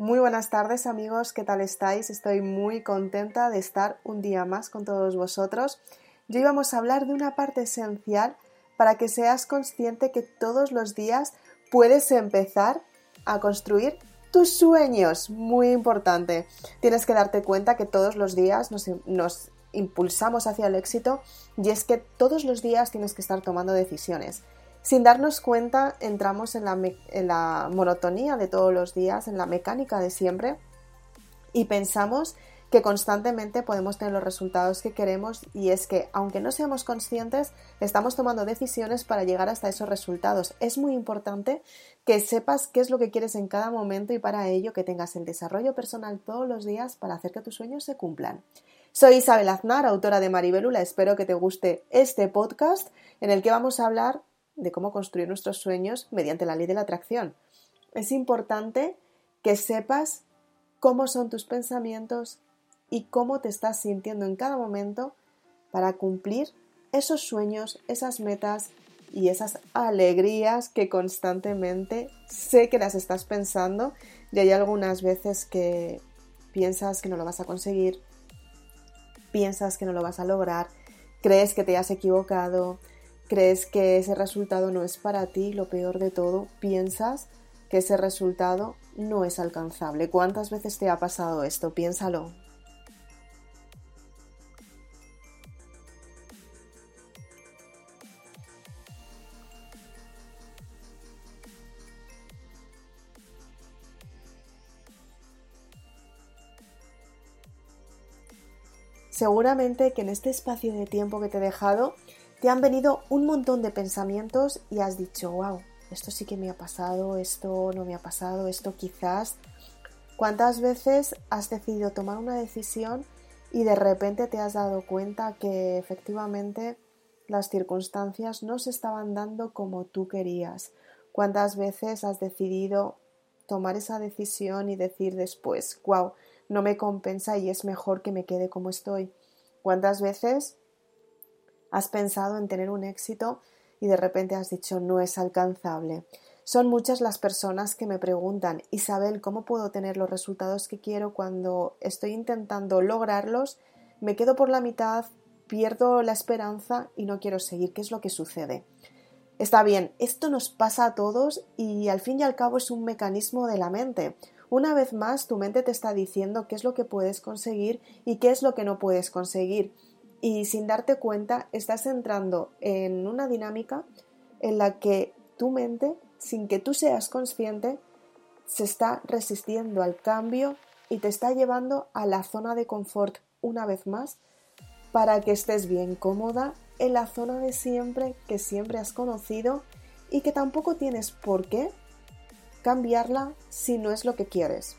Muy buenas tardes amigos, ¿qué tal estáis? Estoy muy contenta de estar un día más con todos vosotros. Yo íbamos a hablar de una parte esencial para que seas consciente que todos los días puedes empezar a construir tus sueños. Muy importante. Tienes que darte cuenta que todos los días nos, nos impulsamos hacia el éxito y es que todos los días tienes que estar tomando decisiones. Sin darnos cuenta, entramos en la, monotonía de todos los días, en la mecánica de siempre, y pensamos que constantemente podemos tener los resultados que queremos y es que, aunque no seamos conscientes, estamos tomando decisiones para llegar hasta esos resultados. Es muy importante que sepas qué es lo que quieres en cada momento y para ello que tengas el desarrollo personal todos los días para hacer que tus sueños se cumplan. Soy Isabel Aznar, autora de Maribelula. Espero que te guste este podcast en el que vamos a hablar de cómo construir nuestros sueños mediante la ley de la atracción. Es importante que sepas cómo son tus pensamientos y cómo te estás sintiendo en cada momento para cumplir esos sueños, esas metas y esas alegrías que constantemente sé que las estás pensando y hay algunas veces que piensas que no lo vas a conseguir, piensas que no lo vas a lograr, crees que te has equivocado, crees que ese resultado no es para ti, lo peor de todo, piensas que ese resultado no es alcanzable. ¿Cuántas veces te ha pasado esto? Piénsalo. Seguramente que en este espacio de tiempo que te he dejado te han venido un montón de pensamientos y has dicho, wow, esto sí que me ha pasado, esto no me ha pasado, esto quizás. ¿Cuántas veces has decidido tomar una decisión y de repente te has dado cuenta que efectivamente las circunstancias no se estaban dando como tú querías? ¿Cuántas veces has decidido tomar esa decisión y decir después, wow, no me compensa y es mejor que me quede como estoy? ¿Cuántas veces has pensado en tener un éxito y de repente has dicho no es alcanzable. Son muchas las personas que me preguntan, Isabel, ¿cómo puedo tener los resultados que quiero cuando estoy intentando lograrlos? Me quedo por la mitad, pierdo la esperanza y no quiero seguir. ¿Qué es lo que sucede? Está bien, esto nos pasa a todos y al fin y al cabo es un mecanismo de la mente. Una vez más, tu mente te está diciendo qué es lo que puedes conseguir y qué es lo que no puedes conseguir y sin darte cuenta estás entrando en una dinámica en la que tu mente, sin que tú seas consciente, se está resistiendo al cambio y te está llevando a la zona de confort una vez más para que estés bien cómoda en la zona de siempre que siempre has conocido y que tampoco tienes por qué cambiarla si no es lo que quieres.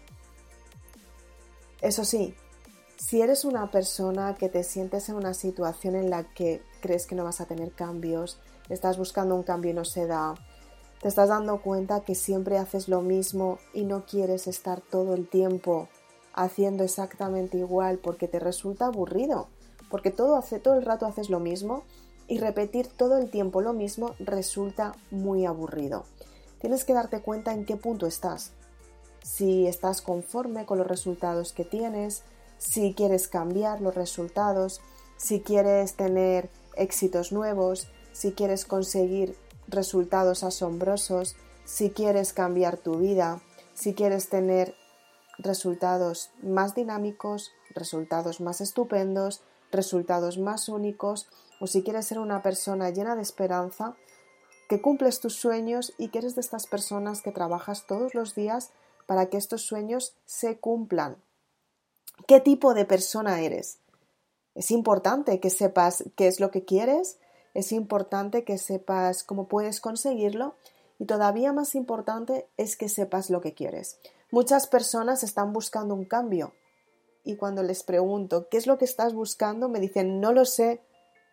Eso sí, si eres una persona que te sientes en una situación en la que crees que no vas a tener cambios, estás buscando un cambio y no se da, te estás dando cuenta que siempre haces lo mismo y no quieres estar todo el tiempo haciendo exactamente igual porque te resulta aburrido, porque todo hace todo el rato haces lo mismo y repetir todo el tiempo lo mismo resulta muy aburrido. Tienes que darte cuenta en qué punto estás. Si estás conforme con los resultados que tienes, si quieres cambiar los resultados, si quieres tener éxitos nuevos, si quieres conseguir resultados asombrosos, si quieres cambiar tu vida, si quieres tener resultados más dinámicos, resultados más estupendos, resultados más únicos, o si quieres ser una persona llena de esperanza, que cumples tus sueños y que eres de estas personas que trabajas todos los días para que estos sueños se cumplan qué tipo de persona eres. Es importante que sepas qué es lo que quieres, es importante que sepas cómo puedes conseguirlo y todavía más importante es que sepas lo que quieres. Muchas personas están buscando un cambio y cuando les pregunto qué es lo que estás buscando me dicen no lo sé.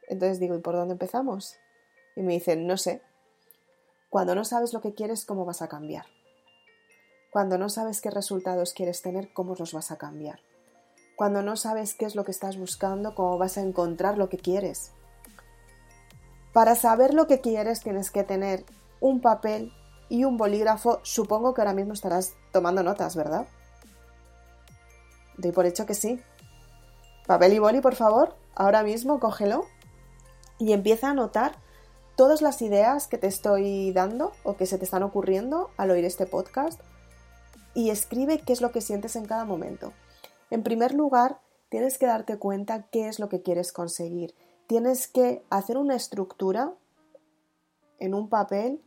Entonces digo ¿y por dónde empezamos? Y me dicen no sé. Cuando no sabes lo que quieres, ¿cómo vas a cambiar? Cuando no sabes qué resultados quieres tener, ¿cómo los vas a cambiar? Cuando no sabes qué es lo que estás buscando, cómo vas a encontrar lo que quieres. Para saber lo que quieres tienes que tener un papel y un bolígrafo. Supongo que ahora mismo estarás tomando notas, ¿verdad? Doy por hecho que sí. Papel y boli, por favor, ahora mismo cógelo y empieza a anotar todas las ideas que te estoy dando o que se te están ocurriendo al oír este podcast y escribe qué es lo que sientes en cada momento. En primer lugar, tienes que darte cuenta qué es lo que quieres conseguir. Tienes que hacer una estructura en un papel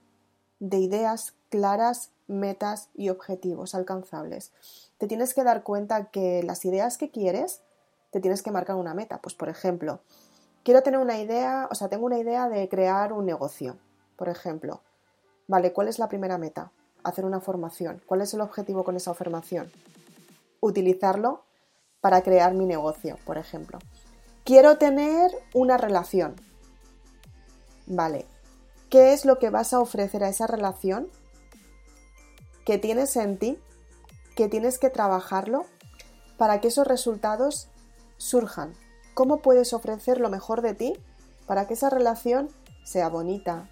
de ideas claras, metas y objetivos alcanzables. Te tienes que dar cuenta que las ideas que quieres, te tienes que marcar una meta. Pues por ejemplo, quiero tener una idea, o sea, tengo una idea de crear un negocio, por ejemplo. Vale, ¿cuál es la primera meta? Hacer una formación. ¿Cuál es el objetivo con esa formación? Utilizarlo para crear mi negocio, por ejemplo. Quiero tener una relación. Vale, ¿qué es lo que vas a ofrecer a esa relación que tienes en ti, que tienes que trabajarlo para que esos resultados surjan? ¿Cómo puedes ofrecer lo mejor de ti para que esa relación sea bonita,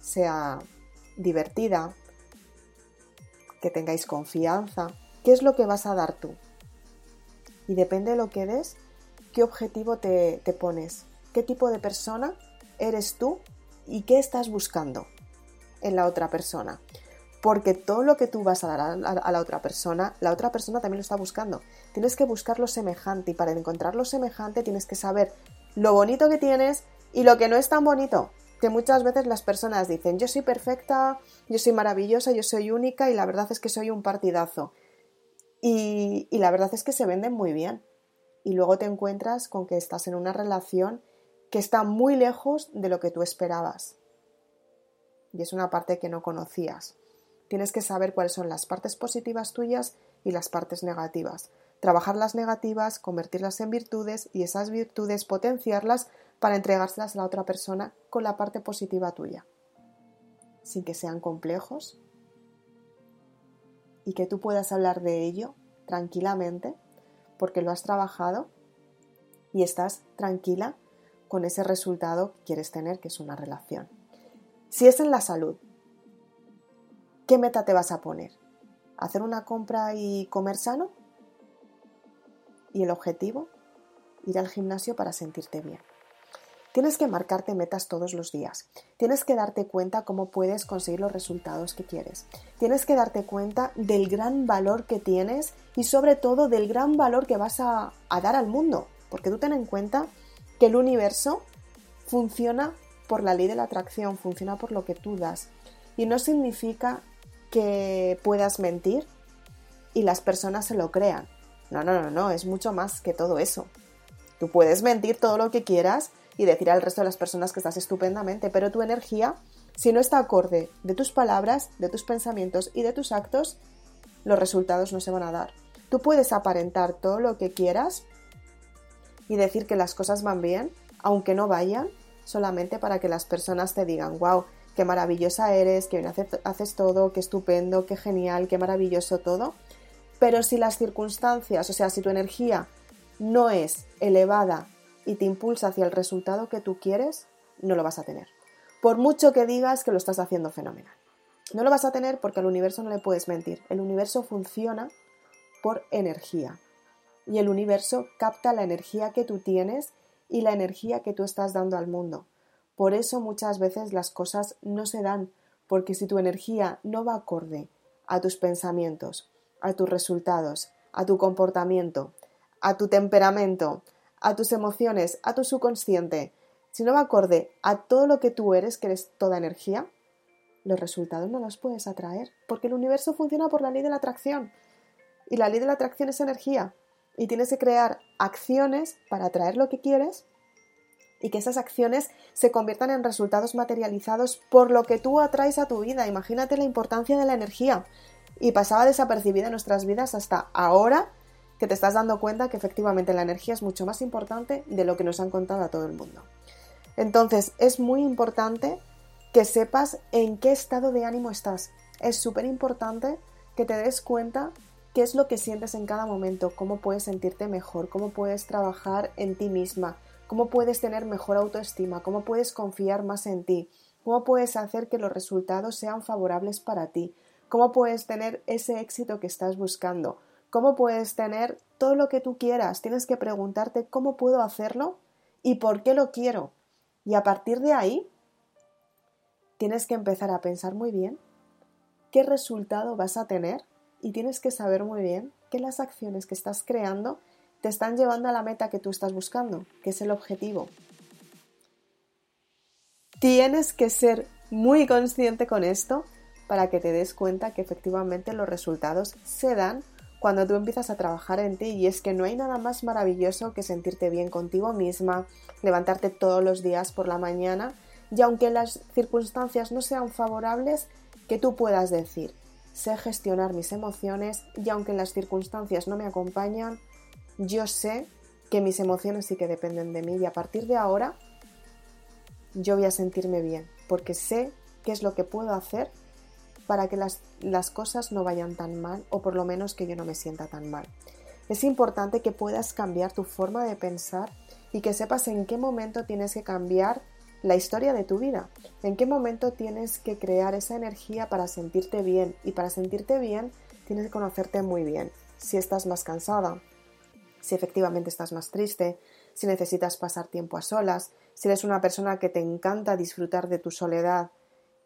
sea divertida, que tengáis confianza? ¿Qué es lo que vas a dar tú? Y depende de lo que des, qué objetivo te, pones, qué tipo de persona eres tú y qué estás buscando en la otra persona. Porque todo lo que tú vas a dar a, la otra persona, la otra persona también lo está buscando. Tienes que buscar lo semejante y para encontrar lo semejante tienes que saber lo bonito que tienes y lo que no es tan bonito. Que muchas veces las personas dicen, yo soy perfecta, yo soy maravillosa, yo soy única y la verdad es que soy un partidazo. Y, la verdad es que se venden muy bien. Y luego te encuentras con que estás en una relación que está muy lejos de lo que tú esperabas. Y es una parte que no conocías. Tienes que saber cuáles son las partes positivas tuyas y las partes negativas. Trabajar las negativas, convertirlas en virtudes y esas virtudes potenciarlas para entregárselas a la otra persona con la parte positiva tuya. Sin que sean complejos, y que tú puedas hablar de ello tranquilamente porque lo has trabajado y estás tranquila con ese resultado que quieres tener, que es una relación. Si es en la salud, ¿qué meta te vas a poner? ¿Hacer una compra y comer sano? ¿Y el objetivo? Ir al gimnasio para sentirte bien. Tienes que marcarte metas todos los días. Tienes que darte cuenta cómo puedes conseguir los resultados que quieres. Tienes que darte cuenta del gran valor que tienes y sobre todo del gran valor que vas a, dar al mundo. Porque tú ten en cuenta que el universo funciona por la ley de la atracción, funciona por lo que tú das. Y no significa que puedas mentir y las personas se lo crean. No, no, no, no, es mucho más que todo eso. Tú puedes mentir todo lo que quieras y decir al resto de las personas que estás estupendamente, pero tu energía, si no está acorde de tus palabras, de tus pensamientos y de tus actos, los resultados no se van a dar. Tú puedes aparentar todo lo que quieras y decir que las cosas van bien, aunque no vayan, solamente para que las personas te digan, wow, qué maravillosa eres, que bien haces todo, qué estupendo, qué genial, qué maravilloso todo. Pero si las circunstancias, o sea, si tu energía no es elevada y te impulsa hacia el resultado que tú quieres, no lo vas a tener. Por mucho que digas que lo estás haciendo fenomenal. No lo vas a tener porque al universo no le puedes mentir. El universo funciona por energía. Y el universo capta la energía que tú tienes y la energía que tú estás dando al mundo. Por eso muchas veces las cosas no se dan, porque si tu energía no va acorde a tus pensamientos, a tus resultados, a tu comportamiento, a tu temperamento, a tus emociones, a tu subconsciente, si no va acorde a todo lo que tú eres, que eres toda energía, los resultados no los puedes atraer, porque el universo funciona por la ley de la atracción. Y la ley de la atracción es energía. Y tienes que crear acciones para atraer lo que quieres y que esas acciones se conviertan en resultados materializados por lo que tú atraes a tu vida. Imagínate la importancia de la energía. Y pasaba desapercibida en nuestras vidas hasta ahora que te estás dando cuenta que efectivamente la energía es mucho más importante de lo que nos han contado a todo el mundo. Entonces, es muy importante que sepas en qué estado de ánimo estás. Es súper importante que te des cuenta qué es lo que sientes en cada momento, cómo puedes sentirte mejor, cómo puedes trabajar en ti misma, cómo puedes tener mejor autoestima, cómo puedes confiar más en ti, cómo puedes hacer que los resultados sean favorables para ti, cómo puedes tener ese éxito que estás buscando, ¿Cómo puedes tener todo lo que tú quieras? Tienes que preguntarte cómo puedo hacerlo y por qué lo quiero. Y a partir de ahí, tienes que empezar a pensar muy bien qué resultado vas a tener y tienes que saber muy bien que las acciones que estás creando te están llevando a la meta que tú estás buscando, que es el objetivo. Tienes que ser muy consciente con esto para que te des cuenta que efectivamente los resultados se dan cuando tú empiezas a trabajar en ti y es que no hay nada más maravilloso que sentirte bien contigo misma, levantarte todos los días por la mañana y aunque las circunstancias no sean favorables, que tú puedas decir, sé gestionar mis emociones y aunque las circunstancias no me acompañan, yo sé que mis emociones sí que dependen de mí y a partir de ahora yo voy a sentirme bien porque sé qué es lo que puedo hacer para que las, las cosas no vayan tan mal o por lo menos que yo no me sienta tan mal. Es importante que puedas cambiar tu forma de pensar y que sepas en qué momento tienes que cambiar la historia de tu vida, en qué momento tienes que crear esa energía para sentirte bien y para sentirte bien tienes que conocerte muy bien. Si estás más cansada, si efectivamente estás más triste, si necesitas pasar tiempo a solas, si eres una persona que te encanta disfrutar de tu soledad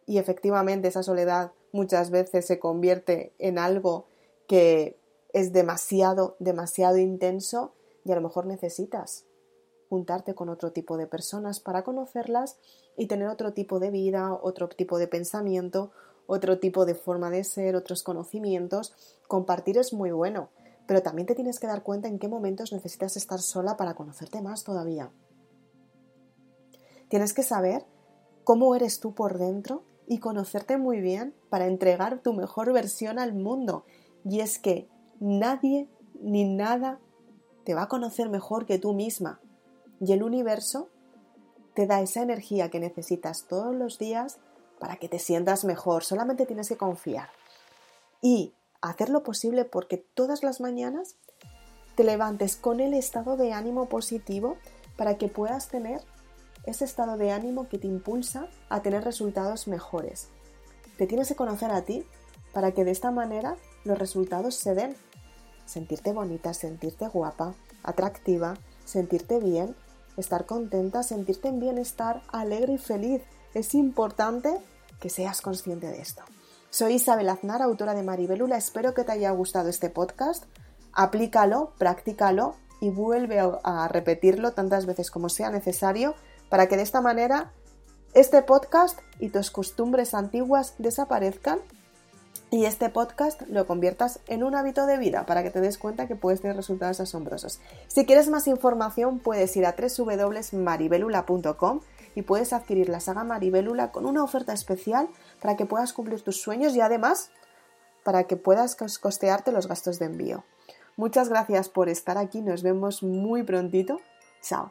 y efectivamente esa soledad muchas veces se convierte en algo que es demasiado, demasiado intenso y a lo mejor necesitas juntarte con otro tipo de personas para conocerlas y tener otro tipo de vida, otro tipo de pensamiento, otro tipo de forma de ser, otros conocimientos. Compartir es muy bueno, pero también te tienes que dar cuenta en qué momentos necesitas estar sola para conocerte más todavía. Tienes que saber cómo eres tú por dentro y conocerte muy bien para entregar tu mejor versión al mundo. Y es que nadie ni nada te va a conocer mejor que tú misma. Y el universo te da esa energía que necesitas todos los días para que te sientas mejor. Solamente tienes que confiar. Y hacer lo posible porque todas las mañanas te levantes con el estado de ánimo positivo para que puedas tener ese estado de ánimo que te impulsa a tener resultados mejores. Te tienes que conocer a ti para que de esta manera los resultados se den. Sentirte bonita, sentirte guapa, atractiva, sentirte bien, estar contenta, sentirte en bienestar, alegre y feliz. Es importante que seas consciente de esto. Soy Isabel Aznar, autora de Maribelula. Espero que te haya gustado este podcast. Aplícalo, practícalo y vuelve a repetirlo tantas veces como sea necesario para que de esta manera este podcast y tus costumbres antiguas desaparezcan y este podcast lo conviertas en un hábito de vida para que te des cuenta que puedes tener resultados asombrosos. Si quieres más información puedes ir a www.maribelula.com y puedes adquirir la saga Maribelula con una oferta especial para que puedas cumplir tus sueños y además para que puedas costearte los gastos de envío. Muchas gracias por estar aquí, nos vemos muy prontito. Chao.